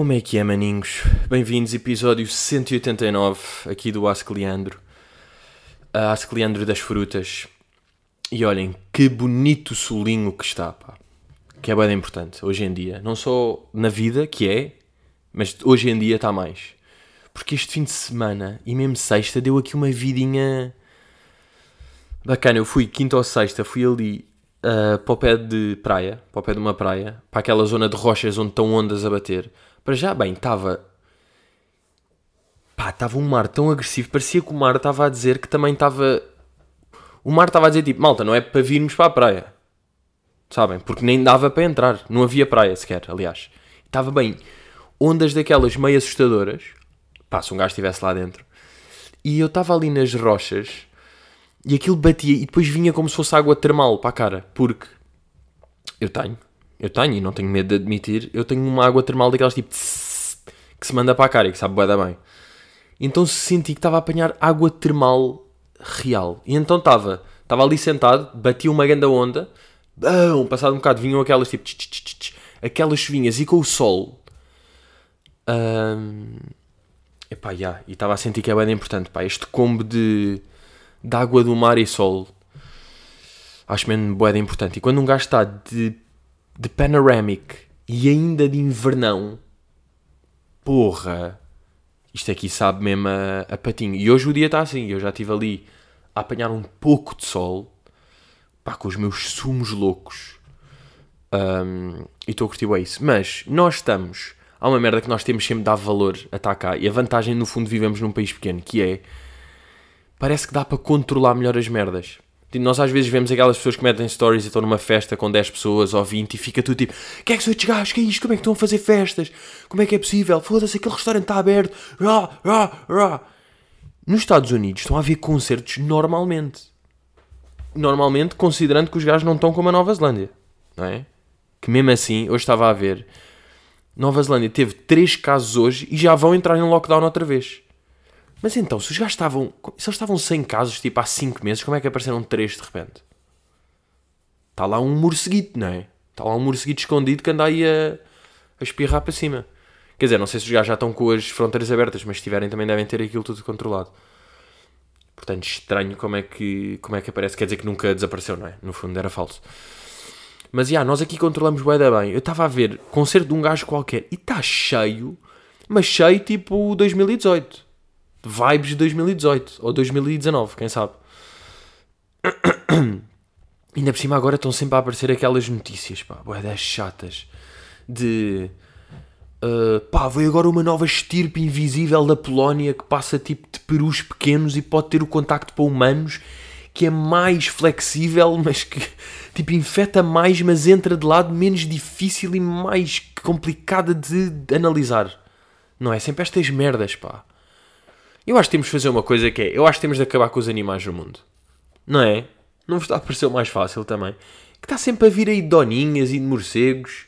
Como é que é, maninhos? Bem-vindos, episódio 189 aqui do Ask Leandro. A Ask Leandro das frutas. E olhem, que bonito solinho que está, pá. Que é bem importante hoje em dia. Não só na vida, que é, mas hoje em dia está mais. Porque este fim de semana e mesmo sexta deu aqui uma vidinha bacana. Eu fui quinta ou sexta, fui ali uh, para o pé de praia, para o pé de uma praia, para aquela zona de rochas onde estão ondas a bater. Para já, bem, estava. Pá, estava um mar tão agressivo, parecia que o mar estava a dizer que também estava. O mar estava a dizer tipo, malta, não é para virmos para a praia. Sabem? Porque nem dava para entrar. Não havia praia sequer, aliás. Estava bem. Ondas daquelas meio assustadoras. Pá, se um gajo estivesse lá dentro. E eu estava ali nas rochas e aquilo batia e depois vinha como se fosse água termal para a cara. Porque eu tenho, eu tenho não tenho medo de admitir, eu tenho uma água termal daquelas tipo que se manda para a cara e que sabe bué bem. Então senti que estava a apanhar água termal real. E então estava, estava ali sentado, batia uma grande onda, bom, passado um bocado vinham aquelas tipo tch, tch, tch, aquelas chuvinhas e com o sol. Hum, epá, yeah, e estava a sentir que é bem importante, pá, este combo de, de água do mar e sol. Acho mesmo de importante. E quando um gajo está de, de panoramic e ainda de invernão, porra, isto aqui sabe mesmo a, a patinho. E hoje o dia está assim, eu já estive ali a apanhar um pouco de sol, pá, com os meus sumos loucos. Um, e estou a curtir isso. Mas nós estamos. Há uma merda que nós temos sempre de dar valor a estar cá. E a vantagem, no fundo, vivemos num país pequeno, que é. Parece que dá para controlar melhor as merdas. Tipo, nós às vezes vemos aquelas pessoas que metem stories e estão numa festa com 10 pessoas ou 20 e fica tudo tipo: que é que são estes gajos? Que é isto? Como é que estão a fazer festas? Como é que é possível? Foda-se, aquele restaurante está aberto. Rá, rá, rá. Nos Estados Unidos estão a haver concertos normalmente. Normalmente, considerando que os gajos não estão como a Nova Zelândia. Não é? Que mesmo assim, hoje estava a ver. Nova Zelândia teve 3 casos hoje e já vão entrar em lockdown outra vez. Mas então, se os gajos estavam. Se eles estavam 100 casos tipo há 5 meses, como é que apareceram 3 de repente? Está lá um morceguito, não é? Está lá um morceguito escondido que anda aí a, a espirrar para cima. Quer dizer, não sei se os gajos já estão com as fronteiras abertas, mas se tiverem também devem ter aquilo tudo controlado. Portanto, estranho como é que, como é que aparece. Quer dizer que nunca desapareceu, não é? No fundo era falso. Mas, já, nós aqui controlamos bem da bem. Eu estava a ver concerto de um gajo qualquer e está cheio, mas cheio tipo 2018 vibes de 2018 ou 2019, quem sabe. Ainda por cima agora estão sempre a aparecer aquelas notícias, pá, das chatas, de uh, pá, veio agora uma nova estirpe invisível da Polónia que passa tipo de perus pequenos e pode ter o contacto para humanos, que é mais flexível, mas que tipo infecta mais, mas entra de lado menos difícil e mais complicada de, de analisar. Não é sempre estas merdas, pá. Eu acho que temos de fazer uma coisa que é, eu acho que temos de acabar com os animais do mundo. Não é? Não vos está a parecer o mais fácil também? Que está sempre a vir aí doninhas e de morcegos.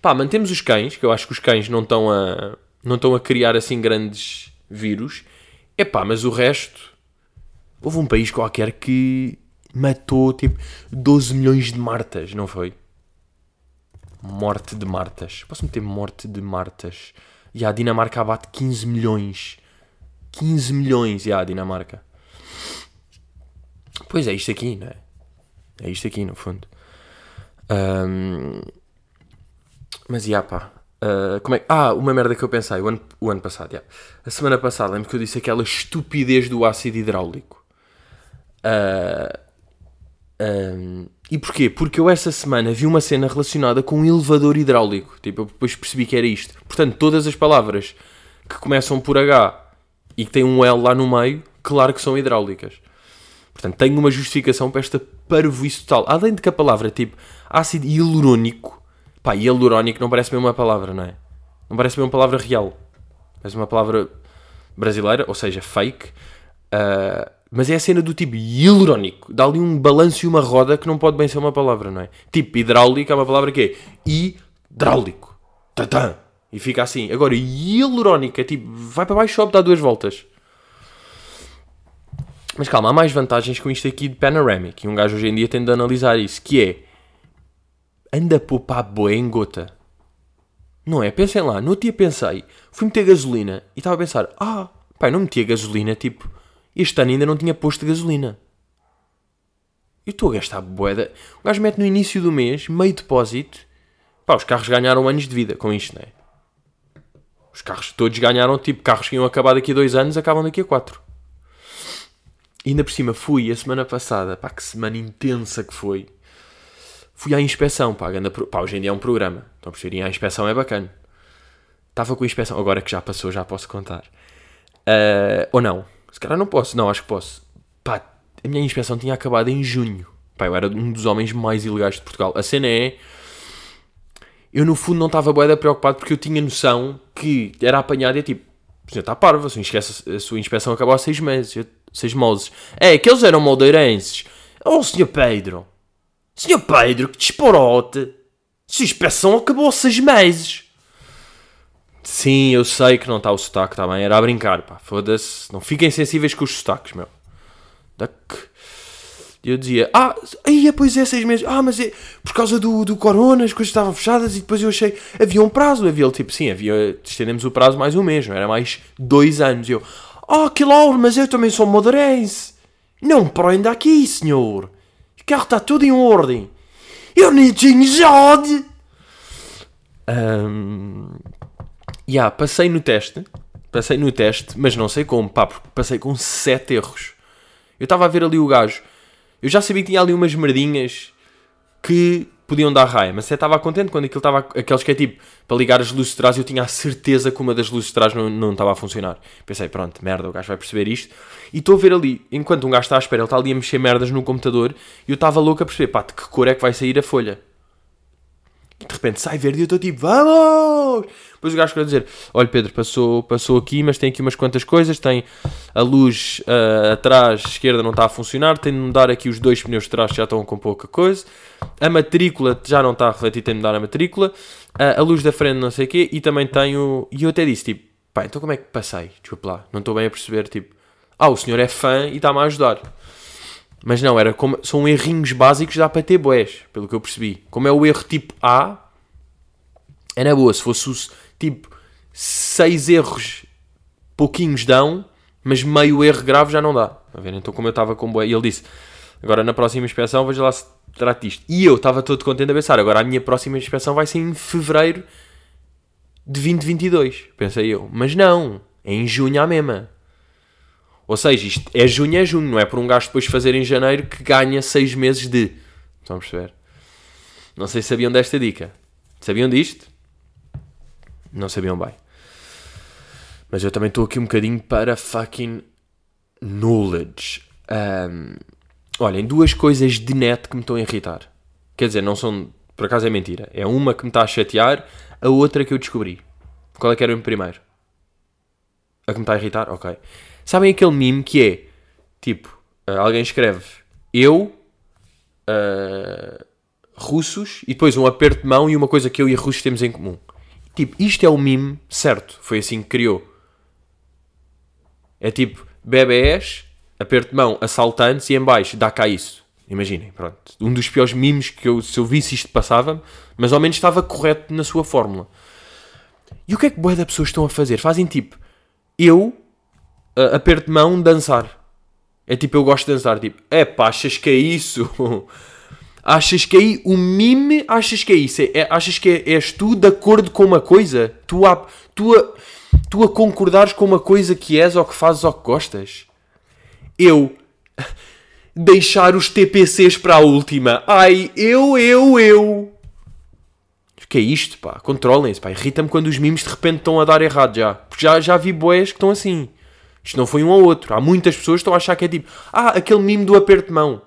Pá, mantemos os cães, que eu acho que os cães não estão a, não estão a criar assim grandes vírus. É pá, mas o resto... Houve um país qualquer que matou tipo 12 milhões de martas, não foi? Morte de martas. Posso meter morte de martas? E a Dinamarca abate 15 milhões. 15 milhões, já, a Dinamarca. Pois é, isto aqui, não é? É isto aqui, no fundo. Um, mas, já, pá. Uh, como é? Ah, uma merda que eu pensei o ano, o ano passado. A semana passada, lembro que eu disse aquela estupidez do ácido hidráulico. Uh, um, e porquê? Porque eu essa semana vi uma cena relacionada com um elevador hidráulico. Tipo, eu depois percebi que era isto. Portanto, todas as palavras que começam por H e que tem um L lá no meio, claro que são hidráulicas. Portanto, tenho uma justificação para esta parvoíce total. Além de que a palavra tipo ácido hialurónico, pá, hialurónico não parece mesmo uma palavra, não é? Não parece mesmo uma palavra real. Parece uma palavra brasileira, ou seja, fake. Uh, mas é a cena do tipo hialurónico. Dá ali um balanço e uma roda que não pode bem ser uma palavra, não é? Tipo, hidráulico é uma palavra que é hidráulico. Tatã. E fica assim. Agora, hialurónica, tipo, vai para baixo só dá duas voltas. Mas calma, há mais vantagens com isto aqui de Panoramic. E um gajo hoje em dia tem de analisar isso. Que é... Anda a poupar boé em gota. Não é? Pensem lá, no outro dia pensei, fui meter gasolina e estava a pensar, ah, pai, não metia gasolina, tipo, este ano ainda não tinha posto gasolina. Eu estou a gastar boeda. O gajo mete no início do mês, meio depósito. Pá, os carros ganharam anos de vida com isto, não é? Os carros todos ganharam, tipo, carros que iam acabar daqui a dois anos, acabam daqui a quatro. E ainda por cima fui a semana passada, pá, que semana intensa que foi. Fui à inspeção, pá, anda, pá hoje em dia é um programa. Então, por ir à inspeção é bacana. Estava com a inspeção, agora que já passou, já posso contar. Uh, ou não? Se calhar não posso, não, acho que posso. Pá, a minha inspeção tinha acabado em junho. Pá, eu era um dos homens mais ilegais de Portugal. A cena é. Eu no fundo não estava boeda preocupado porque eu tinha noção que era apanhado e é tipo, senhor está parvo, a sua, a sua inspeção acabou há seis meses, seis meses. É, aqueles eram moldeirenses. Oh, senhor Pedro, senhor Pedro, que disporote. Sua inspeção acabou há seis meses. Sim, eu sei que não está o sotaque, está bem, era a brincar, pá, foda-se. Não fiquem sensíveis com os sotaques, meu. E eu dizia, ah, aí, pois é, seis meses. Ah, mas é por causa do, do corona, as coisas estavam fechadas. E depois eu achei, havia um prazo. Havia ele, tipo, sim, havia, estendemos o prazo mais um mês, era mais dois anos. E eu, ah, oh, que lauro, mas eu também sou madeirense. Não prenda aqui, senhor. O carro está tudo em ordem. Eu nem tinha já Um, yeah, passei no teste. Passei no teste, mas não sei como, pá, porque passei com sete erros. Eu estava a ver ali o gajo. Eu já sabia que tinha ali umas merdinhas que podiam dar raia, mas até estava contente quando aquilo estava. Aqueles que é tipo, para ligar as luzes de trás, eu tinha a certeza que uma das luzes de trás não, não estava a funcionar. Pensei, pronto, merda, o gajo vai perceber isto. E estou a ver ali, enquanto um gajo está à espera, ele está ali a mexer merdas no computador, e eu estava louco a perceber, pá, de que cor é que vai sair a folha. De repente sai verde e eu estou tipo, vamos! Depois o gajo quer dizer, olha Pedro, passou, passou aqui, mas tem aqui umas quantas coisas, tem a luz uh, atrás, esquerda não está a funcionar, tem de mudar aqui os dois pneus de trás que já estão com pouca coisa, a matrícula já não está a refletir, tem de mudar a matrícula, uh, a luz da frente não sei o quê, e também tenho, e eu até disse, tipo, pá, então como é que passei? Desculpa lá, não estou bem a perceber, tipo, ah, o senhor é fã e está-me a ajudar. Mas não, era como, são errinhos básicos, dá para ter boés, pelo que eu percebi. Como é o erro tipo A, é na boa. Se fosse o, tipo seis erros, pouquinhos dão, mas meio erro grave já não dá. A ver? Então, como eu estava com boé, e ele disse: Agora na próxima inspeção, veja lá se trata isto. E eu estava todo contente a pensar: agora a minha próxima inspeção vai ser em fevereiro de 2022. Pensei eu, mas não, é em junho à mesma. Ou seja, isto é junho, é junho, não é por um gajo depois fazer em janeiro que ganha 6 meses de. Estão a perceber? Não sei se sabiam desta dica. Sabiam disto? Não sabiam bem. Mas eu também estou aqui um bocadinho para fucking knowledge. Um, olhem, duas coisas de net que me estão a irritar. Quer dizer, não são. Por acaso é mentira. É uma que me está a chatear, a outra que eu descobri. Qual é que era o primeiro? A que me está a irritar? Ok. Sabem aquele meme que é tipo, uh, alguém escreve eu, uh, russos, e depois um aperto de mão e uma coisa que eu e russos temos em comum. Tipo, isto é o meme certo. Foi assim que criou. É tipo, bebés, aperto de mão, assaltantes e em baixo, dá cá isso. Imaginem, pronto. Um dos piores memes que eu, se eu visse isto passava mas ao menos estava correto na sua fórmula. E o que é que boa da pessoas estão a fazer? Fazem tipo, eu uh, aperto de mão, dançar. É tipo, eu gosto de dançar. Tipo, é pá, achas que é isso? achas que aí o mime, achas que é isso? É, é, achas que é, és tu de acordo com uma coisa? Tu a, tu, a, tu a concordares com uma coisa que és ou que fazes ou que gostas? Eu deixar os TPCs para a última. Ai, eu, eu, eu. O que é isto, pá? Controlem-se, pá. Irrita-me quando os memes de repente estão a dar errado já. Porque já, já vi boés que estão assim. Isto não foi um ou outro. Há muitas pessoas que estão a achar que é tipo, ah, aquele mimo do aperto de mão.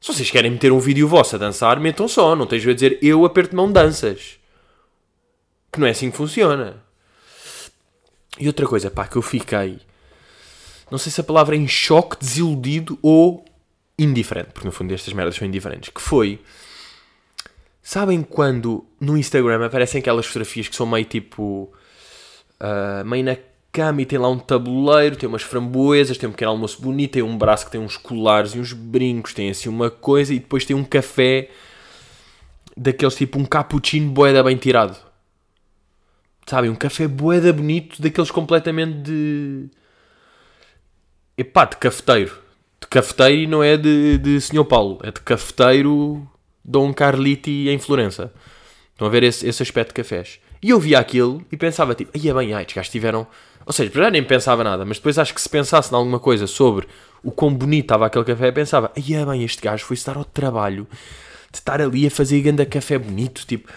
Se vocês querem meter um vídeo vosso a dançar, metam só. Não tens a dizer eu aperto de mão danças. Que não é assim que funciona. E outra coisa, pá, que eu fiquei. Não sei se a palavra é em choque, desiludido ou indiferente. Porque no fundo estas merdas são indiferentes. Que foi. Sabem quando no Instagram aparecem aquelas fotografias que são meio tipo. Uh, meio na cama e tem lá um tabuleiro, tem umas framboesas, tem um pequeno almoço bonito, tem um braço que tem uns colares e uns brincos, tem assim uma coisa e depois tem um café daqueles tipo um cappuccino boeda bem tirado. Sabem, um café boeda bonito, daqueles completamente de. Epá, de cafeteiro. De cafeteiro e não é de, de Senhor Paulo, é de cafeteiro Dom Carliti em Florença. Estão a ver esse, esse aspecto de cafés. E eu via aquilo e pensava tipo, aí é bem, ai, estes gajos tiveram. Ou seja, já nem pensava nada, mas depois acho que se pensasse em alguma coisa sobre o quão bonito estava aquele café, pensava, aí é bem, este gajo foi-se dar ao trabalho de estar ali a fazer ganda café bonito, tipo,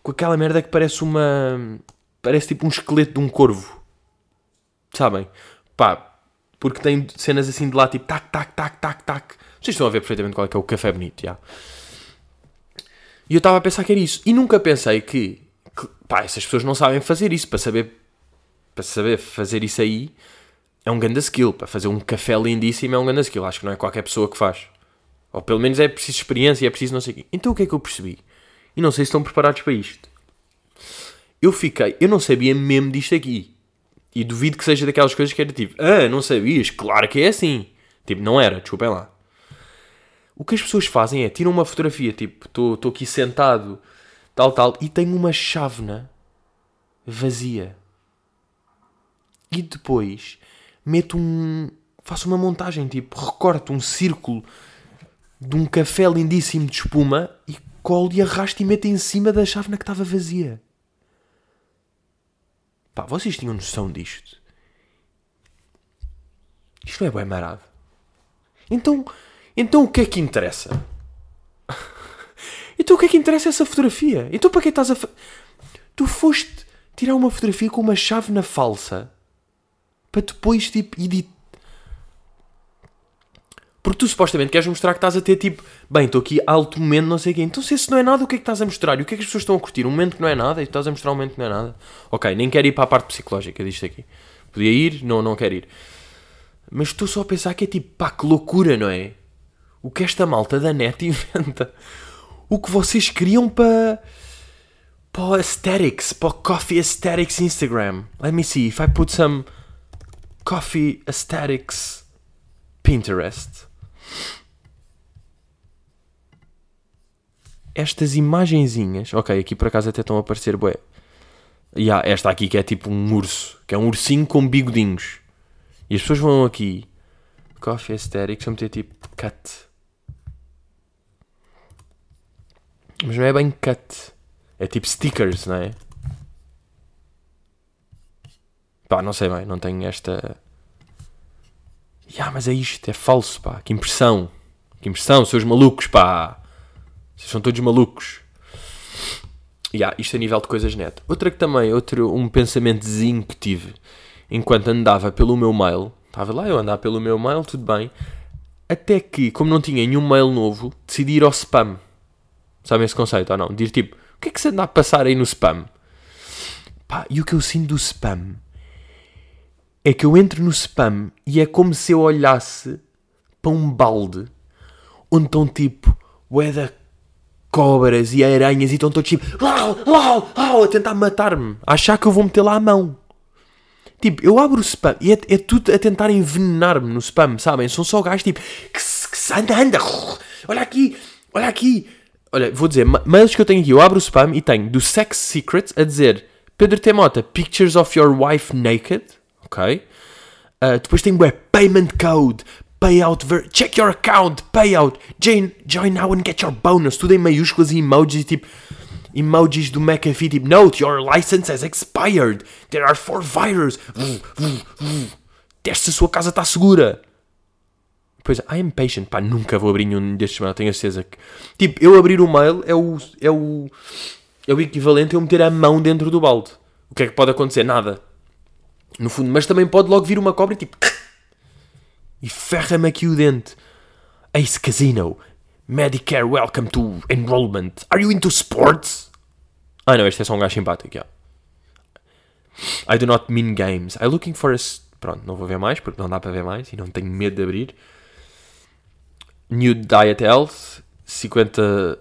com aquela merda que parece uma. parece tipo um esqueleto de um corvo. Sabem? Pá, porque tem cenas assim de lá, tipo, tac, tac, tac, tac, tac. Vocês estão a ver perfeitamente qual é que é o café bonito, já. E eu estava a pensar que era isso. E nunca pensei que, que pá, essas pessoas não sabem fazer isso. Para saber, para saber fazer isso aí é um grande skill. Para fazer um café lindíssimo é um grande skill. Acho que não é qualquer pessoa que faz. Ou pelo menos é preciso experiência, é preciso não sei o quê. Então o que é que eu percebi? E não sei se estão preparados para isto. Eu fiquei, eu não sabia mesmo disto aqui. E duvido que seja daquelas coisas que era tipo, ah, não sabias? Claro que é assim. Tipo, não era, desculpem lá. O que as pessoas fazem é tiram uma fotografia, tipo, estou aqui sentado, tal, tal, e tenho uma chávena vazia. E depois meto um. faço uma montagem, tipo, recorto um círculo de um café lindíssimo de espuma e colo e arrasto e meto em cima da chávena que estava vazia. Pá, vocês tinham noção disto? Isto não é bem marado. Então, então o que é que interessa? então o que é que interessa essa fotografia? Então para que estás a. Tu foste tirar uma fotografia com uma chave na falsa para depois tipo editar. Porque tu supostamente queres mostrar que estás a ter tipo, bem, estou aqui alto momento, não sei o quê. Então se esse não é nada, o que é que estás a mostrar? E o que é que as pessoas estão a curtir? Um momento que não é nada e tu estás a mostrar um momento que não é nada. Ok, nem quero ir para a parte psicológica disto aqui. Podia ir, não, não quero ir. Mas estou só a pensar que é tipo, pá, que loucura, não é? o que esta malta da net inventa. O que vocês criam para. para o aesthetics, para o coffee aesthetics Instagram. Let me see if I put some coffee aesthetics Pinterest. Estas imagenzinhas. Ok, aqui por acaso até estão a aparecer, bué. E há esta aqui que é tipo um urso, que é um ursinho com bigodinhos. E as pessoas vão aqui. Coffee aesthetics, vão meter tipo cut. Mas não é bem cut. É tipo stickers, não é? Pá, não sei bem, não tenho esta. Ya, mas é isto, é falso, pá. Que impressão. Que impressão, seus malucos, pá. Vocês são todos malucos. Ya, isto a nível de coisas net. Outra que também, outro, um pensamentozinho que tive enquanto andava pelo meu mail. Estava lá eu andar pelo meu mail, tudo bem. Até que, como não tinha nenhum mail novo, decidi ir ao spam. Sabem esse conceito ou não? De ir tipo, o que é que se anda a passar aí no spam? Pá, e o que eu sinto do spam é que eu entro no spam e é como se eu olhasse para um balde onde estão tipo, ué cobras e aranhas e estão todos tipo, lau, lau, lau, a tentar matar-me, a achar que eu vou meter lá a mão. Tipo, eu abro o spam e é, é tudo a tentar envenenar-me no spam, sabem? São só gajos tipo, que anda, anda, olha aqui, olha aqui, Olha, vou dizer, mails que eu tenho aqui, eu abro o spam e tenho do Sex Secrets a dizer Pedro Temota, pictures of your wife naked, ok? Uh, depois tenho é payment code, payout, check your account, payout, join, join now and get your bonus, tudo em maiúsculas e emojis, tipo, emojis do McAfee, tipo, note, your license has expired, there are four virus, teste se a sua casa está segura. Pois, I am patient. Pá, nunca vou abrir nenhum destes mails, tenho a certeza que... Tipo, eu abrir o mail é o, é o... É o equivalente a eu meter a mão dentro do balde. O que é que pode acontecer? Nada. No fundo. Mas também pode logo vir uma cobra e tipo... E ferra-me aqui o dente. Ace Casino. Medicare welcome to enrollment. Are you into sports? Ah não, este é só um gajo simpático, yeah. I do not mean games. I'm looking for a... Pronto, não vou ver mais, porque não dá para ver mais e não tenho medo de abrir. New Diet Health, 50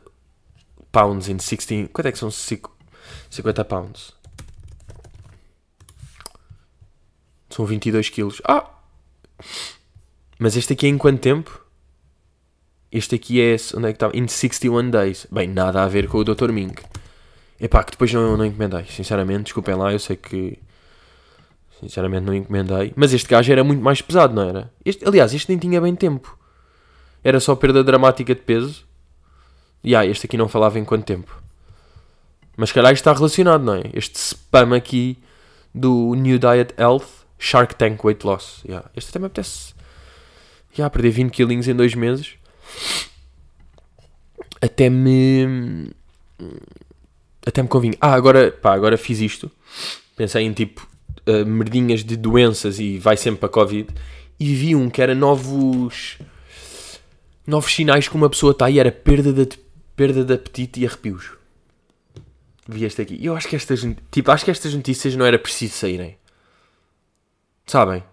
pounds in 16. Quanto é que são 50 pounds? São 22 quilos. Ah! Mas este aqui é em quanto tempo? Este aqui é. Onde é que está? In 61 days. Bem, nada a ver com o Dr. Ming. Epá, que depois não, não encomendei. Sinceramente, desculpem lá, eu sei que. Sinceramente não encomendei. Mas este gajo era muito mais pesado, não era? Este, aliás, este nem tinha bem tempo. Era só perda dramática de peso. E ah, este aqui não falava em quanto tempo. Mas isto está relacionado, não é? Este spam aqui do New Diet Health Shark Tank Weight Loss. Yeah. Este até me apetece. Yeah, perder 20 quilinhos em dois meses. Até me. Até me convinha. Ah, agora, pá, agora fiz isto. Pensei em tipo uh, merdinhas de doenças e vai sempre para Covid. E vi um que era novos. Novos sinais que uma pessoa está e era perda de, perda de apetite e arrepios. Vi este aqui. Eu acho que estas, tipo, acho que estas notícias não era preciso saírem. Sabem?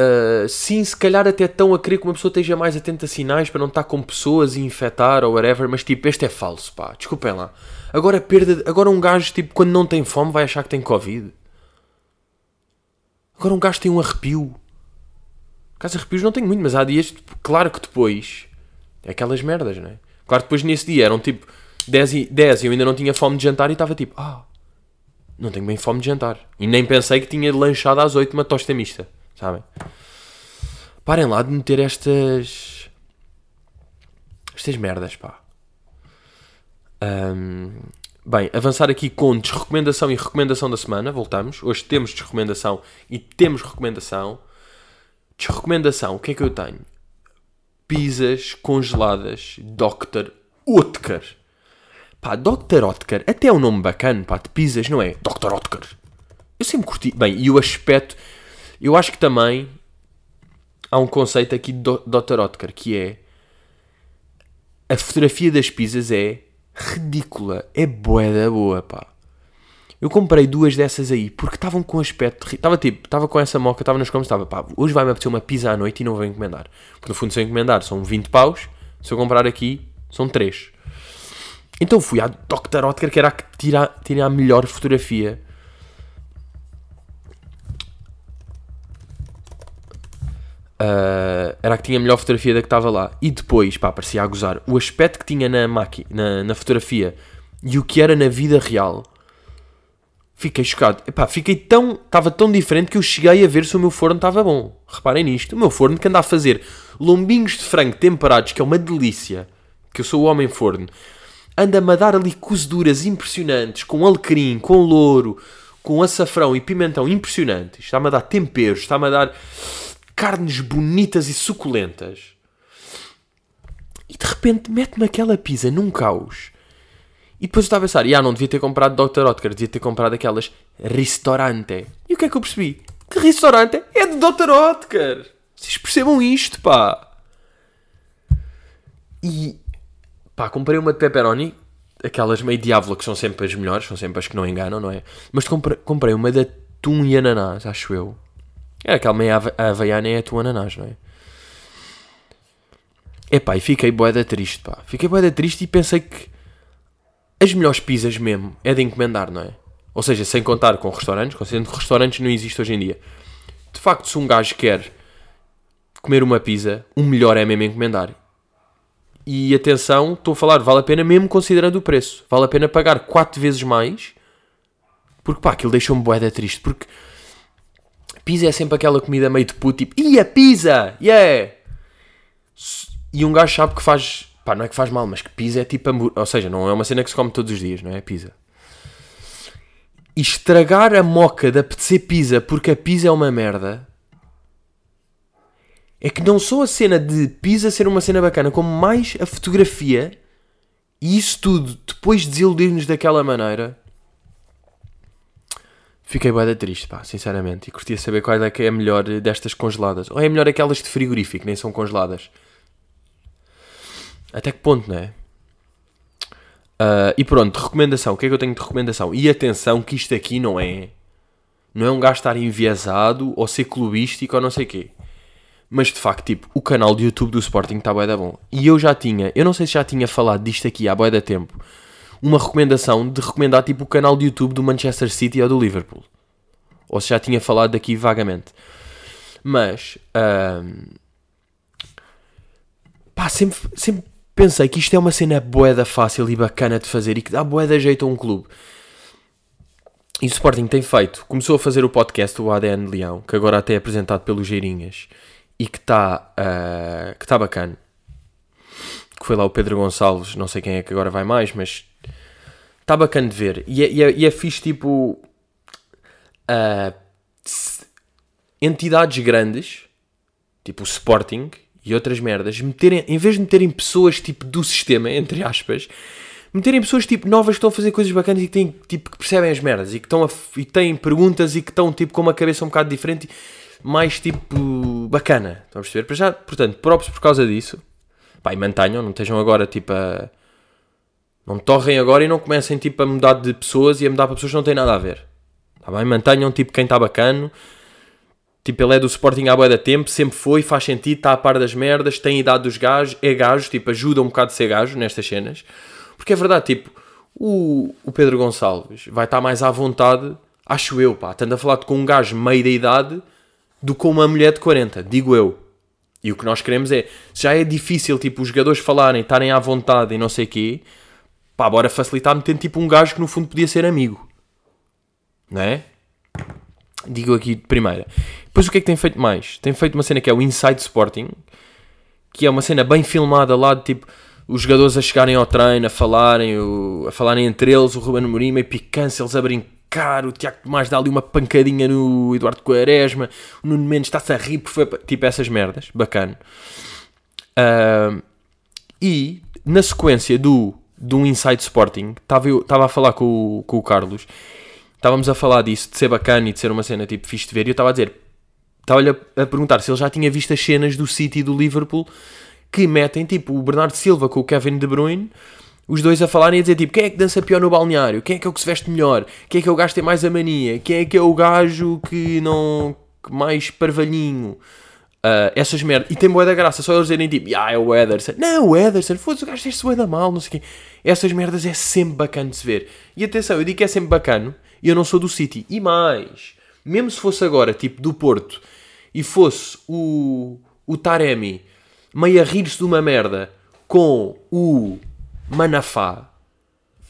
Uh, sim, se calhar até estão a querer que uma pessoa esteja mais atenta a sinais para não estar com pessoas e infectar ou whatever, mas tipo, este é falso, pá. Desculpem lá. Agora perda, agora um gajo, tipo, quando não tem fome vai achar que tem Covid. Agora um gajo tem um arrepio. Caso arrepios não tenho muito, mas há dias, tipo, claro que depois, é aquelas merdas, não é? Claro depois nesse dia eram tipo 10 e, 10 e eu ainda não tinha fome de jantar e estava tipo, ah, não tenho bem fome de jantar. E nem pensei que tinha lanchado às 8 uma tosta mista, sabem? Parem lá de meter estas. estas merdas, pá. Um, bem, avançar aqui com desrecomendação e recomendação da semana. Voltamos. Hoje temos desrecomendação e temos recomendação. Desrecomendação, o que é que eu tenho? Pizzas congeladas Dr. Oetker. Pá, Dr. Oetker, até é um nome bacana, pá, de pizzas, não é? Dr. Oetker. Eu sempre curti. Bem, e o aspecto. Eu acho que também há um conceito aqui de Dr. Oetker que é. A fotografia das pizzas é ridícula. É boa da boa, pá. Eu comprei duas dessas aí porque estavam com aspecto. Estava tipo, estava com essa moca, estava nas compras, estava pá, hoje vai-me apetecer uma pizza à noite e não vou encomendar. Porque no fundo, se eu encomendar são 20 paus, se eu comprar aqui são 3. Então fui à Dr. Oetker, que era a que tira, tira a melhor fotografia. Uh, era a que tinha a melhor fotografia da que estava lá. E depois, pá, parecia a gozar. O aspecto que tinha na, máquina, na, na fotografia e o que era na vida real. Fiquei chocado. Epá, fiquei tão. Estava tão diferente que eu cheguei a ver se o meu forno estava bom. Reparem nisto. O meu forno que anda a fazer lombinhos de frango temperados, que é uma delícia. Que eu sou o homem forno anda-me a dar ali cozeduras impressionantes, com alecrim, com louro, com açafrão e pimentão impressionantes. Está-me a dar temperos, está-me a dar carnes bonitas e suculentas. E de repente mete-me aquela pizza num caos. E depois eu estava a pensar, ah, não devia ter comprado Dr. Oetker, devia ter comprado aquelas Ristorante. E o que é que eu percebi? Que Ristorante é de Dr. Oetker. Vocês percebam isto, pá. E Pá, comprei uma de pepperoni, aquelas meio diávola que são sempre as melhores, são sempre as que não enganam, não é? Mas comprei, uma de atum e ananás, acho eu. É aquela meio havaiana é atum ananás, não é? Epá, e fiquei boeda triste, pá. Fiquei boeda triste e pensei que as melhores pizzas mesmo é de encomendar, não é? Ou seja, sem contar com restaurantes, considerando que restaurantes não existe hoje em dia. De facto, se um gajo quer comer uma pizza, o melhor é mesmo encomendar. E atenção, estou a falar, vale a pena mesmo considerando o preço. Vale a pena pagar 4 vezes mais. Porque pá, aquilo deixou-me boeda triste. Porque pizza é sempre aquela comida meio de puto, tipo, e a pizza! Yeah! E um gajo sabe que faz, pá, não é que faz mal, mas que pizza é tipo, ou seja, não é uma cena que se come todos os dias, não é? Pizza. E estragar a moca de apetecer pizza porque a pizza é uma merda é que não só a cena de Pisa ser uma cena bacana, como mais a fotografia e isso tudo depois de desiludir-nos daquela maneira. Fiquei bem triste, pá, sinceramente. E curtia saber qual é que é a melhor destas congeladas. Ou é melhor aquelas de frigorífico, nem são congeladas. Até que ponto, não é? Uh, e pronto, recomendação. O que é que eu tenho de recomendação? E atenção que isto aqui não é... Não é um gajo estar enviesado ou ser clubístico ou não sei o quê. Mas de facto, tipo, o canal do YouTube do Sporting está bué da bom. E eu já tinha, eu não sei se já tinha falado disto aqui há bué da tempo, uma recomendação de recomendar tipo o canal do YouTube do Manchester City ou do Liverpool. Ou se já tinha falado daqui vagamente. Mas, pá, sempre, sempre pensei que isto é uma cena boeda fácil e bacana de fazer e que dá boeda jeito a um clube. E o Sporting tem feito, começou a fazer o podcast, o ADN de Leão, que agora até é apresentado pelo Geirinhas, e que está uh, que tá bacana. Que foi lá o Pedro Gonçalves, não sei quem é que agora vai mais, mas está bacana de ver. E é, e é, e é fixe, tipo, uh, entidades grandes, tipo o Sporting e outras merdas, meterem, em vez de meterem pessoas tipo do sistema, entre aspas, meterem pessoas tipo novas que estão a fazer coisas bacanas e que, têm, tipo, que percebem as merdas e que, estão a, e têm perguntas e que estão tipo com uma cabeça um bocado diferente, mais tipo bacana. Estão a perceber? Para já, portanto, próprios por causa disso. Pá, e mantenham, não estejam agora tipo a. Não torrem agora e não comecem tipo a mudar de pessoas e a mudar para pessoas que não têm nada a ver. Tá bem? Mantenham tipo quem está bacano. Tipo, ele é do Sporting há boa da tempo, sempre foi, faz sentido, está a par das merdas, tem idade dos gajos, é gajo, tipo, ajuda um bocado a ser gajo nestas cenas. Porque é verdade, tipo, o, o Pedro Gonçalves vai estar mais à vontade, acho eu, pá, estando a falar com um gajo meio da idade do que uma mulher de 40, digo eu. E o que nós queremos é, já é difícil, tipo, os jogadores falarem, estarem à vontade e não sei o quê, pá, bora facilitar metendo tipo um gajo que no fundo podia ser amigo. Não é? Digo aqui de primeira. Depois o que é que tem feito mais? Tem feito uma cena que é o Inside Sporting, que é uma cena bem filmada lá de tipo os jogadores a chegarem ao treino, a falarem, o, a falarem entre eles, o Ruben Amorim meio picância, eles a brincar, o Tiago Tomás dá ali uma pancadinha no Eduardo Quaresma, o Nuno Mendes está-se a rir foi tipo essas merdas, bacana. Uh, e na sequência do, do Inside Sporting, estava a falar com o, com o Carlos, estávamos a falar disso, de ser bacana e de ser uma cena tipo fixe de ver, e eu estava a dizer, estava-lhe a, a perguntar se ele já tinha visto as cenas do City e do Liverpool que metem tipo o Bernardo Silva com o Kevin De Bruyne, os dois a falarem e a dizer tipo quem é que dança pior no balneário, quem é que é o que se veste melhor, quem é que é o gajo que tem mais a mania, quem é que é o gajo que não. Que mais parvalhinho. Uh, essas merdas. E tem boa graça, só eles dizerem tipo, ah, é o Ederson. Não, o Ederson, foda-se, o gajo boa da mal, não sei o quê. Essas merdas é sempre bacana de se ver. E atenção, eu digo que é sempre bacana e eu não sou do City. E mais, mesmo se fosse agora, tipo, do Porto, e fosse o, o Taremi meio a rir-se de uma merda com o Manafá,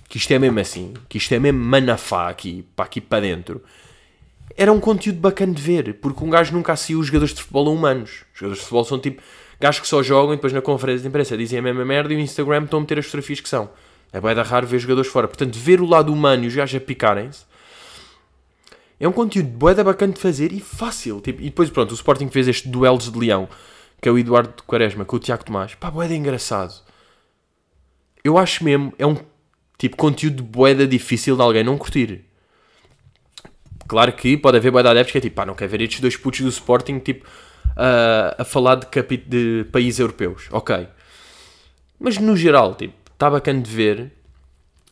que isto é mesmo assim, que isto é mesmo Manafá aqui, para aqui para dentro, era um conteúdo bacana de ver, porque um gajo nunca assistiu os jogadores de futebol a humanos. Os jogadores de futebol são tipo gajos que só jogam e depois na conferência de imprensa dizem a mesma merda e o Instagram estão a meter as fotografias que são. É bem da raro ver jogadores fora. Portanto, ver o lado humano e os gajos a picarem-se é um conteúdo boeda bacana de fazer e fácil. Tipo, e depois, pronto, o Sporting fez este duelos de leão que é o Eduardo Quaresma, com o Tiago Tomás. Pá, boeda engraçado. Eu acho mesmo, é um tipo conteúdo boeda difícil de alguém não curtir. Claro que pode haver boeda adeptos que é tipo, pá, não quer ver estes dois putos do Sporting, tipo, uh, a falar de, de países europeus. Ok. Mas no geral, tipo, está bacana de ver.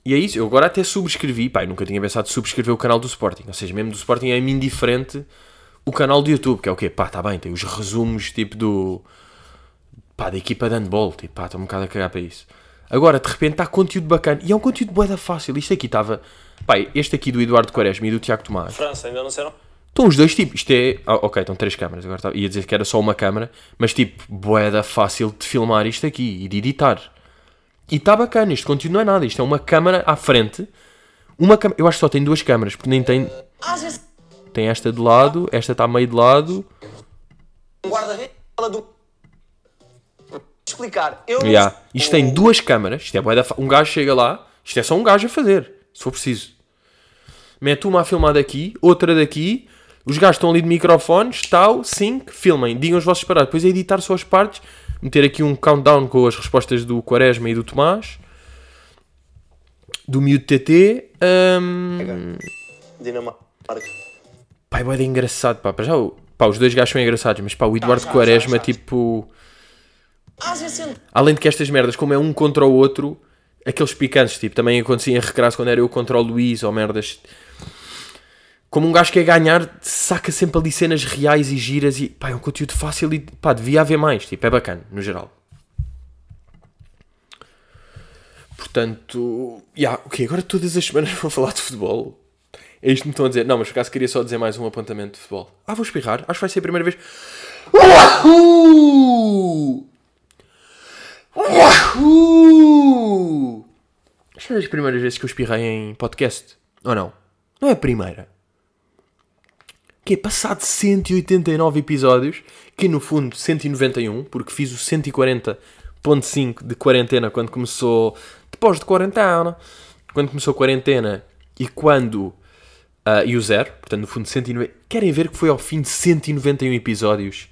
E é isso, eu agora até subscrevi, pá, eu nunca tinha pensado subscrever o canal do Sporting. Ou seja, mesmo do Sporting é-me indiferente o canal do YouTube, que é o quê? Pá, está bem, tem os resumos tipo do. pá, da equipa de handball, tipo, pá, estou um bocado a cagar para isso. Agora, de repente, está conteúdo bacana e é um conteúdo boeda fácil. Isto aqui estava. Pá, este aqui do Eduardo Quaresma e do Tiago Tomás. França, ainda não serão? Estão os dois tipos. Isto é. Ah, ok, estão três câmaras. Agora tá... ia dizer que era só uma câmara, mas tipo, boeda fácil de filmar isto aqui e de editar. E está bacana. Este conteúdo não é nada. Isto é uma câmara à frente. Uma cam... Eu acho que só tem duas câmaras, porque nem tem. Tem esta de lado, esta está meio de lado. Guarda-redes do. Explicar. Eu yeah. Isto tem duas câmaras. Isto é. Um gajo chega lá. Isto é só um gajo a fazer. Se for preciso. Mete uma a filmar daqui, outra daqui. Os gajos estão ali de microfones, tal, sync, filmem, digam os vossos parados. Depois é editar só as partes, meter aqui um countdown com as respostas do Quaresma e do Tomás, do Miúdo TT. Um... Dinamarca. Pá, é engraçado, pá. já, pá, os dois gajos são engraçados, mas pá, o Eduardo já, Quaresma, já, tipo. Além de que estas merdas, como é um contra o outro, aqueles picantes, tipo, também acontecia em quando era eu contra o Luís ou merdas. Como um gajo que é ganhar, saca sempre ali cenas reais e giras e pá, é um conteúdo fácil e pá, devia haver mais, tipo, é bacana, no geral. Portanto, yeah, ok, agora todas as semanas vou falar de futebol. É isto que me estão a dizer. Não, mas por acaso queria só dizer mais um apontamento de futebol. Ah, vou espirrar. Acho que vai ser a primeira vez. Uh! Esta é das primeiras vezes que eu espirrei em podcast. Ou não? Não é a primeira. Que é passado 189 episódios, que no fundo 191, porque fiz o 140.5 de quarentena quando começou. Depois de quarentena. Quando começou a quarentena e quando. ah, e o zero, portanto no fundo 190. Querem ver que foi ao fim de 191 episódios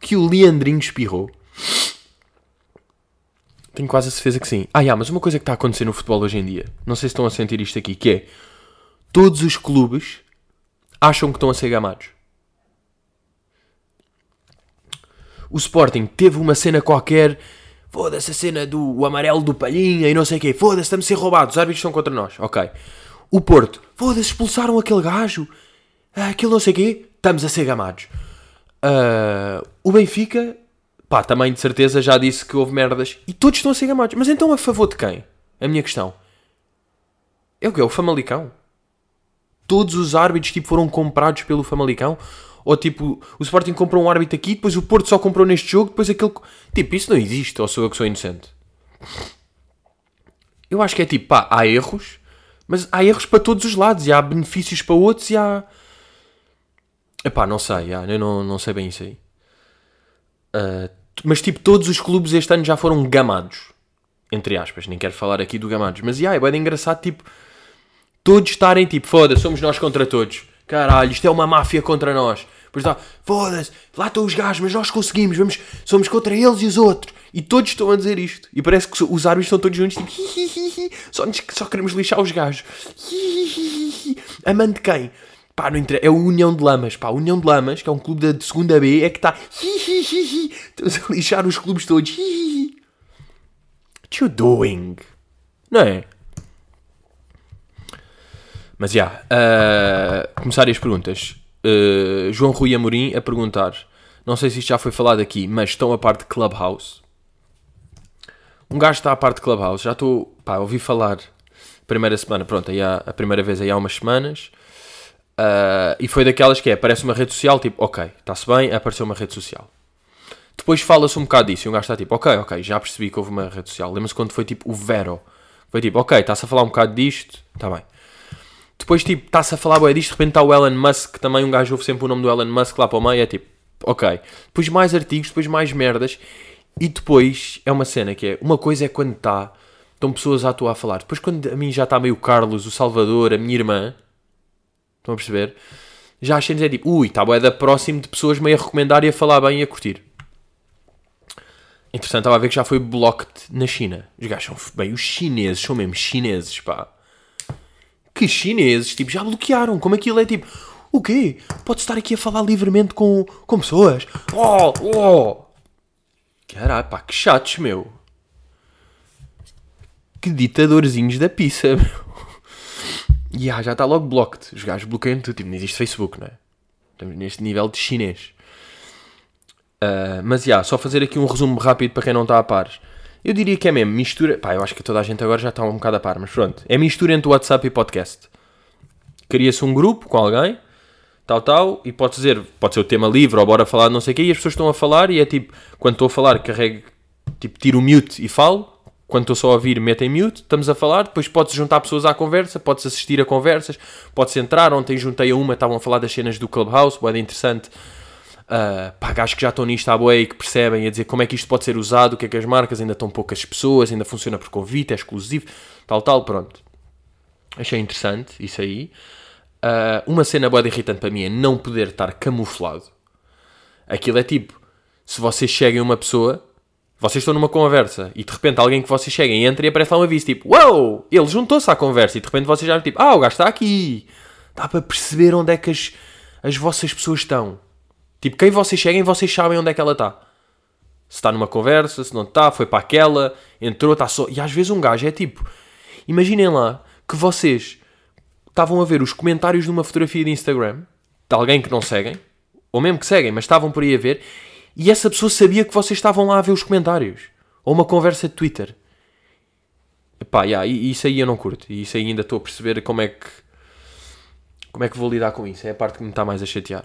que o Leandrinho espirrou? Tenho quase a certeza que sim. Ah, yeah, mas uma coisa que está a acontecer no futebol hoje em dia, não sei se estão a sentir isto aqui, que é todos os clubes acham que estão a ser gamados. O Sporting teve uma cena qualquer, foda-se a cena do amarelo do Palhinha e não sei o quê, foda-se, estamos a ser roubados, os árbitros estão contra nós, ok. O Porto, foda-se, expulsaram aquele gajo, ah, aquele não sei o quê, estamos a ser gamados. Ah, o Benfica, pá, também de certeza já disse que houve merdas e todos estão a ser gamados. Mas então a favor de quem? A minha questão. É o que? É o Famalicão? Todos os árbitros tipo, foram comprados pelo Famalicão? Ou tipo, o Sporting comprou um árbitro aqui, depois o Porto só comprou neste jogo, depois aquele. Tipo, isso não existe, ou sou eu que sou inocente? Eu acho que é tipo, pá, há erros, mas há erros para todos os lados, e há benefícios para outros, e há. Epá, não sei, eu não, não sei bem isso aí. Uh, mas tipo, todos os clubes este ano já foram gamados. Entre aspas, nem quero falar aqui do gamados. Mas já, é bem engraçado, tipo, todos estarem tipo, foda-se, somos nós contra todos. Caralho, isto é uma máfia contra nós. Depois está, foda-se, lá estão os gajos, mas nós conseguimos, vamos, somos contra eles e os outros. E todos estão a dizer isto. E parece que os árbitros estão todos juntos, tipo, hi, hi, hi. Só, nos- só queremos lixar os gajos. Hi, hi, hi, hi. Amando quem? Pá, não interessa. É o União de Lamas. Pá, União de Lamas, que é um clube da segunda B, é que está. Estamos a lixar os clubes todos. Hi, hi, hi. What you doing? Não é? Mas já, ah, começar as perguntas. Ah, João Rui Amorim a perguntar: Não sei se isto já foi falado aqui, mas estão a parte de Clubhouse. Um gajo está a parte de Clubhouse, já estou, pá, ouvi falar primeira semana, pronto, aí há, a primeira vez aí há umas semanas. Ah, e foi daquelas que é, aparece uma rede social, tipo, ok, está-se bem, apareceu uma rede social. Depois fala-se um bocado disso e um gajo está tipo, ok, ok, já percebi que houve uma rede social. Lembra-se quando foi tipo o Vero? Foi tipo, ok, está-se a falar um bocado disto, está bem. Depois, tipo, está-se a falar bué disto, de repente está o Elon Musk, também um gajo ouve sempre o nome do Elon Musk lá para o meio, é tipo, ok. Depois mais artigos, depois mais merdas, e depois é uma cena que é, uma coisa é quando está, estão pessoas à tua a falar, depois quando a mim já está meio Carlos, o Salvador, a minha irmã, estão a perceber? Já as cenas é tipo, ui, está bué da próximo de pessoas meio a recomendar e a falar bem e a curtir. Interessante, estava a ver que já foi blocked na China. Os gajos são, bem, os chineses são mesmo chineses, pá que chineses, tipo, já bloquearam. Como aquilo é tipo, o quê? Pode estar aqui a falar livremente com, com pessoas? Oh, oh! Caralho, pá, que chatos, meu. Que ditadorzinhos da pizza, meu. E ah, já está logo blocked. Os gajos bloqueiam tudo. Tipo, não existe Facebook, não é? Estamos neste nível de chinês. Ah, mas, já, só fazer aqui um resumo rápido para quem não está a par. Eu diria que é mesmo mistura. Pá, eu acho que toda a gente agora já está um bocado a par, mas pronto. É mistura entre WhatsApp e podcast. Cria-se um grupo com alguém, tal, tal, e pode dizer, pode ser o tema livre ou bora falar não sei o quê, e as pessoas estão a falar, e é tipo, quando estou a falar, carrego, tipo, tiro o mute e falo. Quando estou só a ouvir, metem mute, estamos a falar, depois pode-se juntar pessoas à conversa, pode-se assistir a conversas, pode-se entrar. Ontem juntei a uma, estavam a falar das cenas do Clubhouse, boeda interessante. Uh, pá, gajos que já estão nisto à boia e que percebem a dizer como é que isto pode ser usado, o que é que as marcas ainda estão poucas pessoas, ainda funciona por convite, é exclusivo, tal, tal, pronto. Achei interessante isso aí. Uh, uma cena boa irritante para mim é não poder estar camuflado. Aquilo é tipo, se vocês cheguem a uma pessoa, vocês estão numa conversa e de repente alguém que vocês cheguem entra e aparece lá um aviso tipo, uau, ele juntou-se à conversa e de repente vocês já tipo, ah, o gajo está aqui. Dá para perceber onde é que as, as vossas pessoas estão. Tipo, quem vocês seguem, vocês sabem onde é que ela está. Se está numa conversa, se não está, foi para aquela, entrou, está só. E às vezes um gajo é tipo. Imaginem lá que vocês estavam a ver os comentários de uma fotografia de Instagram de alguém que não seguem, ou mesmo que seguem, mas estavam por aí a ver, e essa pessoa sabia que vocês estavam lá a ver os comentários. Ou uma conversa de Twitter. Epá, yeah, isso aí eu não curto. E isso aí ainda estou a perceber como é que. Como é que vou lidar com isso. É a parte que me está mais a chatear.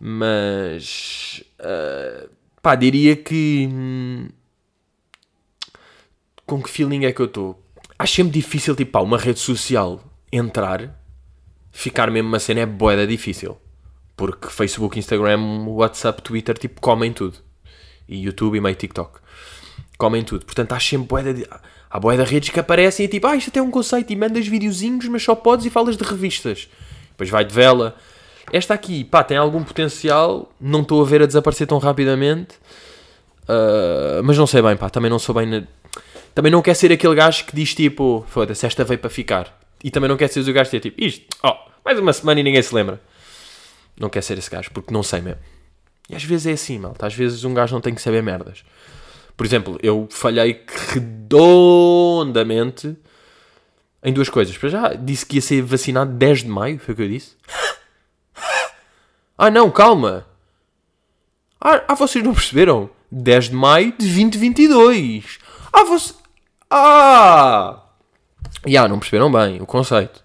Mas. ah, pá, diria que. hum, com que feeling é que eu estou? Acho sempre difícil, tipo, pá, uma rede social entrar, ficar mesmo uma cena é boeda difícil. Porque Facebook, Instagram, WhatsApp, Twitter, tipo, comem tudo. E YouTube e meio TikTok. Comem tudo. Portanto, há sempre boeda de... Há boeda redes que aparecem e tipo, ah, isto até é um conceito e mandas videozinhos, mas só podes e falas de revistas. Depois vai de vela. Esta aqui, pá, tem algum potencial. Não estou a ver a desaparecer tão rapidamente. Uh, mas não sei bem, pá, também não sou bem... Na... Também não quer ser aquele gajo que diz tipo, foda-se, esta veio para ficar. E também não quer ser o gajo que é tipo, isto, ó, oh, mais uma semana e ninguém se lembra. Não quer ser esse gajo, porque não sei mesmo. E às vezes é assim, malta. Às vezes um gajo não tem que saber merdas. Por exemplo, eu falhei redondamente em duas coisas. Para já, disse que ia ser vacinado 10 de maio, foi o que eu disse. Ah, não, calma. Ah, ah vocês não perceberam? 10 de maio de 2022. Ah, você... Ah! Já, yeah, não perceberam bem o conceito.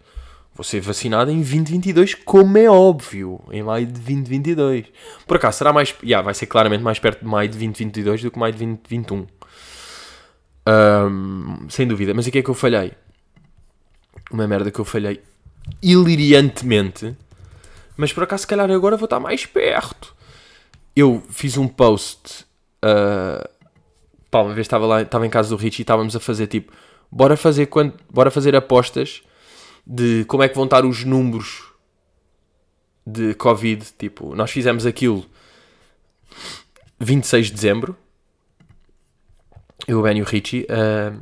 Vou ser vacinado em 2022, como é óbvio, em maio de 2022. Por acaso, será mais. Yeah, vai ser claramente mais perto de maio de 2022 do que maio de 2021. Um, sem dúvida. Mas o que é que eu falhei? Uma merda que eu falhei hilariantemente. Mas por acaso, se calhar agora vou estar mais perto. Eu fiz um post. Uh, pá, uma vez estava lá, estava em casa do Rich e estávamos a fazer tipo bora fazer, quando, bora fazer apostas de como é que vão estar os números de Covid. Tipo, nós fizemos aquilo 26 de dezembro. Eu, o Ben e o Richie. Uh,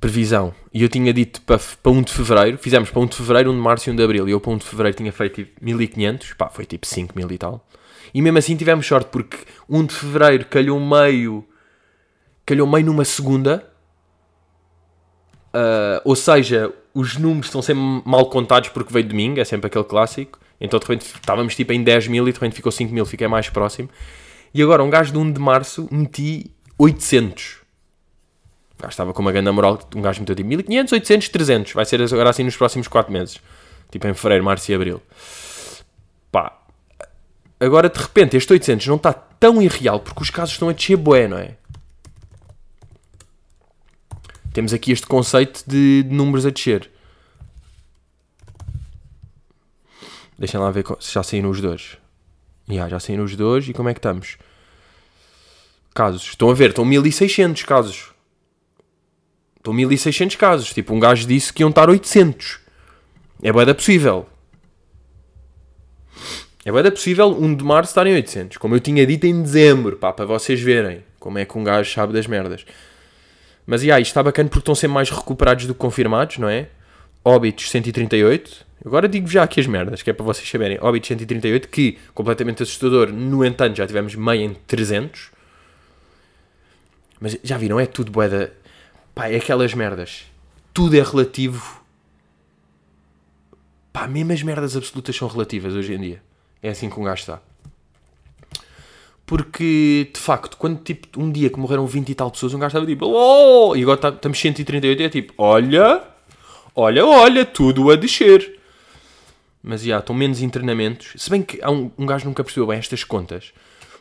previsão. E eu tinha dito para, para 1 de fevereiro. Fizemos para 1 de fevereiro, 1 de março e 1 de abril. E eu para 1 de fevereiro tinha feito tipo, 1500. Pá, foi tipo 5000 e tal. E mesmo assim tivemos sorte porque 1 de fevereiro calhou meio calhou meio numa segunda. Uh, ou seja, os números estão sempre mal contados porque veio domingo, é sempre aquele clássico. Então de repente estávamos tipo em 10 mil e de repente ficou 5 mil, fiquei mais próximo. E agora, um gajo de 1 de março, meti 800. O gajo estava com uma grande moral, um gajo meteu tipo 1500, 800, 300. Vai ser agora assim nos próximos 4 meses. Tipo em fevereiro, março e abril. Pá. Agora de repente este 800 não está tão irreal porque os casos estão a descer bué, não é? Temos aqui este conceito de, de números a descer. Deixem lá ver se já saíram os dois. Yeah, já saíram os dois e como é que estamos? Casos. Estão a ver, estão 1600 casos. Estão 1600 casos. Tipo, um gajo disse que iam estar 800. É boeda possível. É boeda possível 1 de março estarem 800. Como eu tinha dito em dezembro, pá, para vocês verem como é que um gajo sabe das merdas. Mas yeah, isto está bacana porque estão sempre mais recuperados do que confirmados, não é? Óbitos 138. Agora digo já aqui as merdas, que é para vocês saberem. Óbitos 138, que completamente assustador. No entanto, já tivemos meio em 300. Mas já viram, é tudo boeda. Pá, é aquelas merdas. Tudo é relativo. Pá, mesmo as merdas absolutas são relativas hoje em dia. É assim que um gajo está. Porque, de facto, quando tipo, um dia que morreram 20 e tal pessoas, um gajo estava tipo, oh! E agora tá, estamos 138 e é tipo, olha, olha, olha, tudo a descer. Mas, já, estão menos internamentos. Se bem que há um, um gajo nunca percebeu bem estas contas.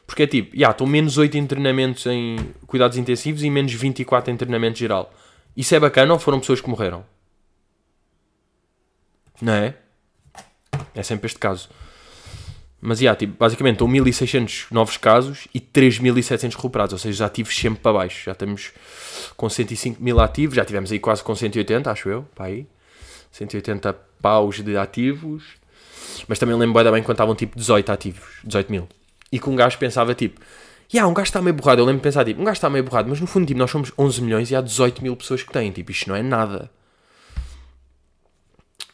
Porque é tipo, já, estão menos 8 internamentos em cuidados intensivos e menos 24 em internamento geral. Isso é bacana ou foram pessoas que morreram? Não é? É sempre este caso. Mas, yeah, tipo, basicamente, estão 1600 novos casos e 3700 recuperados, ou seja, já ativos sempre para baixo. Já estamos com 105 mil ativos, já tivemos aí quase com 180, acho eu, para aí. 180 paus de ativos. Mas também lembro bem quando estavam tipo 18 ativos, 18 mil. E que um gajo pensava tipo, yeah, um gajo está meio borrado. Eu lembro de pensar tipo, um gajo está meio borrado, mas no fundo tipo, nós somos 11 milhões e há 18 mil pessoas que têm. Tipo, isto não é nada.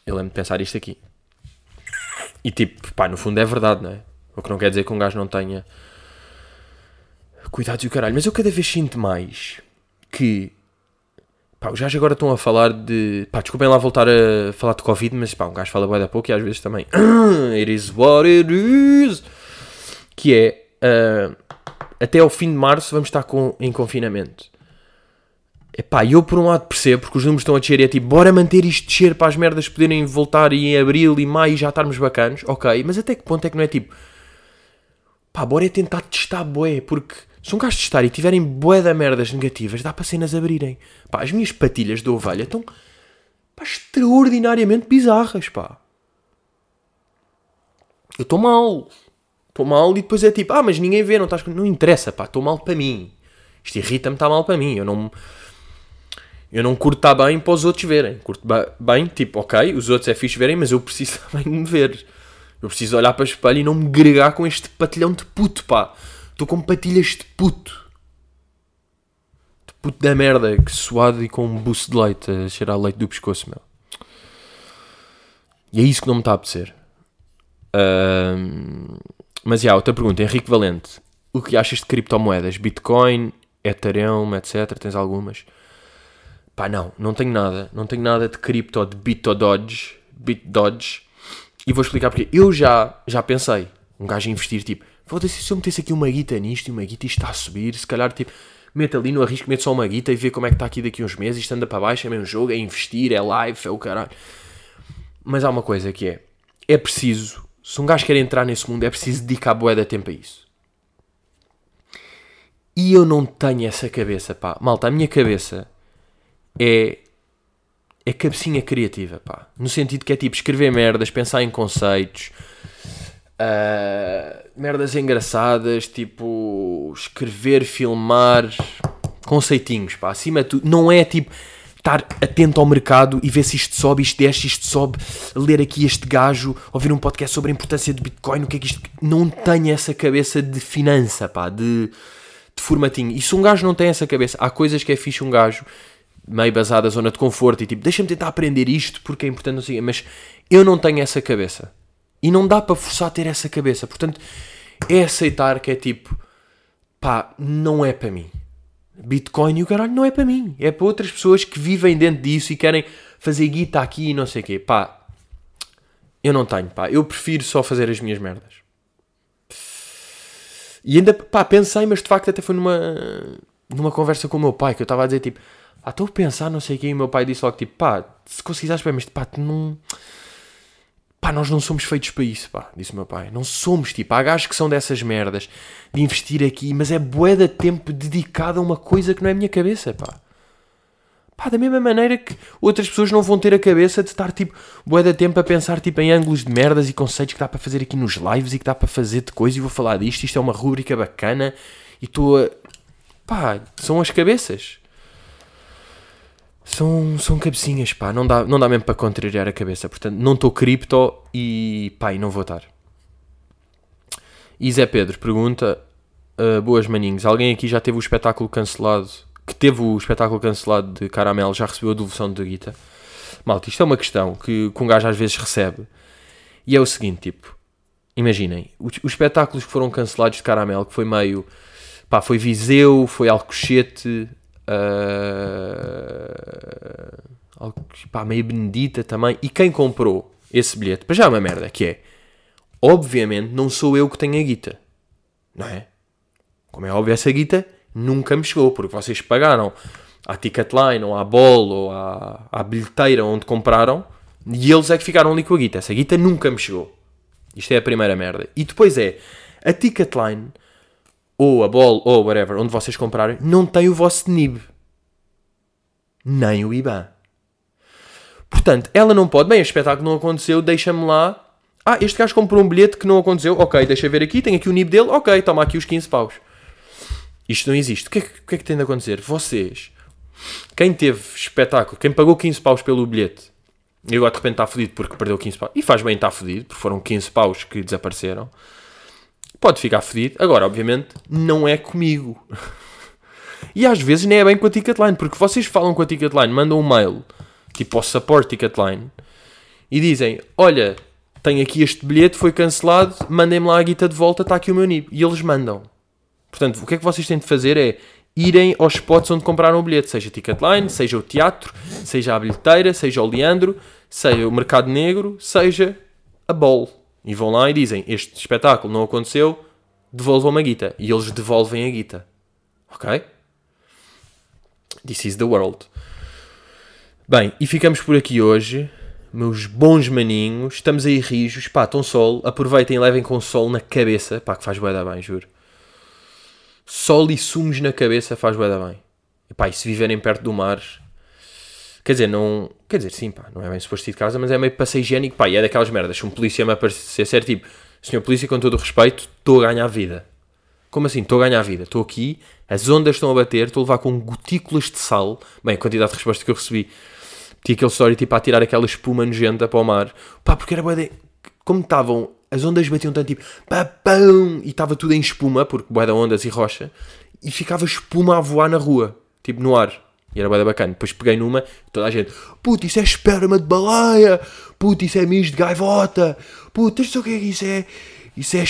Eu lembro de pensar isto aqui. E tipo, pá, no fundo é verdade, não é? O que não quer dizer que um gajo não tenha cuidados e o caralho. Mas eu cada vez sinto mais que. Pá, os gajos agora estão a falar de. Pá, desculpem lá voltar a falar de Covid, mas pá, um gajo fala bem da pouco e às vezes também. it is what it is. Que é. Uh, até ao fim de março vamos estar com, em confinamento. Epá, eu por um lado percebo, porque os números estão a descer e é tipo, bora manter isto descer para as merdas poderem voltar e em abril e maio já estarmos bacanos, ok, mas até que ponto é que não é tipo, pá, bora é tentar testar boé, porque Se um gajo testar e tiverem bué da merdas negativas, dá para cenas abrirem. Pá, as minhas patilhas de ovelha estão pá, extraordinariamente bizarras, pá. Eu estou mal. Estou mal e depois é tipo, ah, mas ninguém vê, não estás. Não interessa, pá, estou mal para mim. Isto irrita-me, está mal para mim. Eu não... Eu não curto estar bem para os outros verem. Curto bem, tipo, ok, os outros é fixe verem, mas eu preciso também me ver. Eu preciso olhar para o espelho e não me gregar com este patilhão de puto, pá. Estou com patilhas de puto. De puto da merda, que suado e com um buço de leite a cheirar leite do pescoço, meu. E é isso que não me está a apetecer. Ahm, mas, já, outra pergunta. Henrique Valente. O que achas de criptomoedas? Bitcoin, Ethereum, etc. Tens algumas? Pá, não. Não tenho nada. Não tenho nada de cripto, de Bitododge. Bitdodge. E vou explicar porque. Eu já, já pensei. Um gajo a investir, tipo... Foda-se, se eu metesse aqui uma guita nisto e uma guita isto está a subir, se calhar, tipo... Mete ali no arrisco, mete só uma guita e vê como é que está aqui daqui uns meses. Isto anda para baixo, é mesmo jogo, é investir, é live, é o caralho. Mas há uma coisa que é... É preciso... Se um gajo quer entrar nesse mundo, é preciso dedicar bué de tempo a isso. E eu não tenho essa cabeça, pá. Malta, a minha cabeça é. É cabecinha criativa, pá. No sentido que é tipo escrever merdas, pensar em conceitos, ah, merdas engraçadas, tipo escrever, filmar, conceitinhos, pá. Acima de tudo, não é tipo estar atento ao mercado e ver se isto sobe, isto desce, isto sobe, ler aqui este gajo, ouvir um podcast sobre a importância de Bitcoin, o que é que isto. Não tenho essa cabeça de finança, pá, de, de formatinho. E se um gajo não tem essa cabeça, há coisas que é fixe um gajo meio basado na zona de conforto e tipo, deixa-me tentar aprender isto porque é importante, não sei, mas eu não tenho essa cabeça. E não dá para forçar a ter essa cabeça. Portanto, é aceitar que é tipo, pá, não é para mim. Bitcoin e o caralho não é para mim. É para outras pessoas que vivem dentro disso e querem fazer guita aqui e não sei o quê. Pá, eu não tenho, pá. Eu prefiro só fazer as minhas merdas. E ainda, pá, pensei, mas de facto até foi numa, numa conversa com o meu pai que eu estava a dizer tipo, ah, estou a pensar, não sei o quê. E o meu pai disse logo tipo, pá, se conseguires bem, mas pá, tu não. Pá, nós não somos feitos para isso, pá, disse o meu pai. Não somos, tipo, há gajos que são dessas merdas de investir aqui, mas é bué de tempo dedicado a uma coisa que não é a minha cabeça, pá. Pá, da mesma maneira que outras pessoas não vão ter a cabeça de estar, tipo, bué de tempo a pensar, tipo, em ângulos de merdas e conceitos que dá para fazer aqui nos lives e que dá para fazer de coisa e vou falar disto, isto é uma rúbrica bacana e estou a... Pá, são as cabeças. São, são cabecinhas, pá, não dá, não dá mesmo para contrariar a cabeça. Portanto, não estou cripto e, pá, e não vou estar. E Zé Pedro pergunta, uh, boas maninhos, alguém aqui já teve o espetáculo cancelado, que teve o espetáculo cancelado de Caramelo, já recebeu a devolução de guita? Malta, isto é uma questão que, que um gajo às vezes recebe. E é o seguinte, tipo, imaginem, os, os espetáculos que foram cancelados de Caramelo, que foi meio, pá, foi Viseu, foi Alcochete, uh, algo, pá, meio Benedita também. E quem comprou esse bilhete, para já é uma merda, que é, obviamente não sou eu que tenho a guita, não é? Como é óbvio, essa guita nunca me chegou, porque vocês pagaram à Ticketline, ou à Ball, ou à, à bilheteira onde compraram, e eles é que ficaram ali com a guita. Essa guita nunca me chegou. Isto é a primeira merda. E depois é, a Ticketline, ou a Ball, ou whatever, onde vocês comprarem, não tem o vosso NIB. Nem o IBAN. Portanto, ela não pode, bem, este espetáculo não aconteceu, deixa-me lá. Ah, este gajo comprou um bilhete que não aconteceu, ok, deixa ver aqui, tem aqui o NIB dele, ok, toma aqui os 15 paus. Isto não existe. O que é que, que, é que tem de acontecer? Vocês, quem teve espetáculo, quem pagou 15 paus pelo bilhete, e agora de repente está fodido porque perdeu 15 paus, e faz bem estar fodido, porque foram 15 paus que desapareceram, pode ficar fodido. Agora, obviamente, não é comigo. E às vezes nem é bem com a Ticketline, porque vocês falam com a Ticketline, mandam um mail, tipo ao support Ticketline, e dizem: Olha, tenho aqui este bilhete, foi cancelado, mandem-me lá a guita de volta, está aqui o meu NIB. E eles mandam. Portanto, o que é que vocês têm de fazer é irem aos spots onde compraram o bilhete, seja Ticketline, seja o teatro, seja a bilheteira, seja o Leandro, seja o Mercado Negro, seja a Ball. E vão lá e dizem: Este espetáculo não aconteceu, devolvam-me a guita. E eles devolvem a guita. Ok? This is the world. Bem, e ficamos por aqui hoje. Meus bons maninhos, estamos aí rijos, pá, estão sol, aproveitem e levem com sol na cabeça, pá, que faz bué da bem, juro. sol e sumos na cabeça faz bué da bem. E pá, e se viverem perto do mar, quer dizer, não, quer dizer, sim, pá, não é bem suposto ir de casa, mas é meio passeio higiênico, pá, e é daquelas merdas, se um polícia me aparecer ser tipo, senhor polícia, com todo o respeito, estou a ganhar vida. Como assim? Estou a ganhar vida. Estou aqui, as ondas estão a bater, estou a levar com gotículas de sal. Bem, a quantidade de resposta que eu recebi. Tinha aquele story tipo a tirar aquela espuma nojenta para o mar. Pá, porque era de... Como estavam, as ondas batiam tanto tipo papão e estava tudo em espuma, porque de ondas e rocha, e ficava espuma a voar na rua, tipo no ar. E era de bacana. Depois peguei numa, toda a gente, puto, isso é esperma de baleia, puto, isso é mijo de gaivota, puto, isto o que é que isso é? Isso é,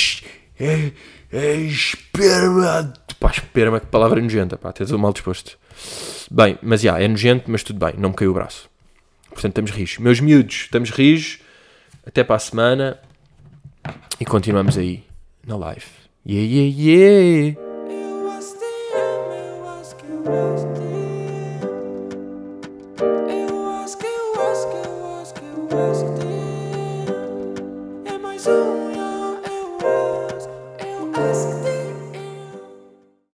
é, é esperma. de-" Pá, esperma, que palavra nojenta, pá, até estou mal disposto. Bem, mas já, é nojento, mas tudo bem, não me caiu o braço. Portanto, estamos rijos. Meus miúdos, estamos rijos. Até para a semana. E continuamos aí na live. Yeah, yeah, yeah.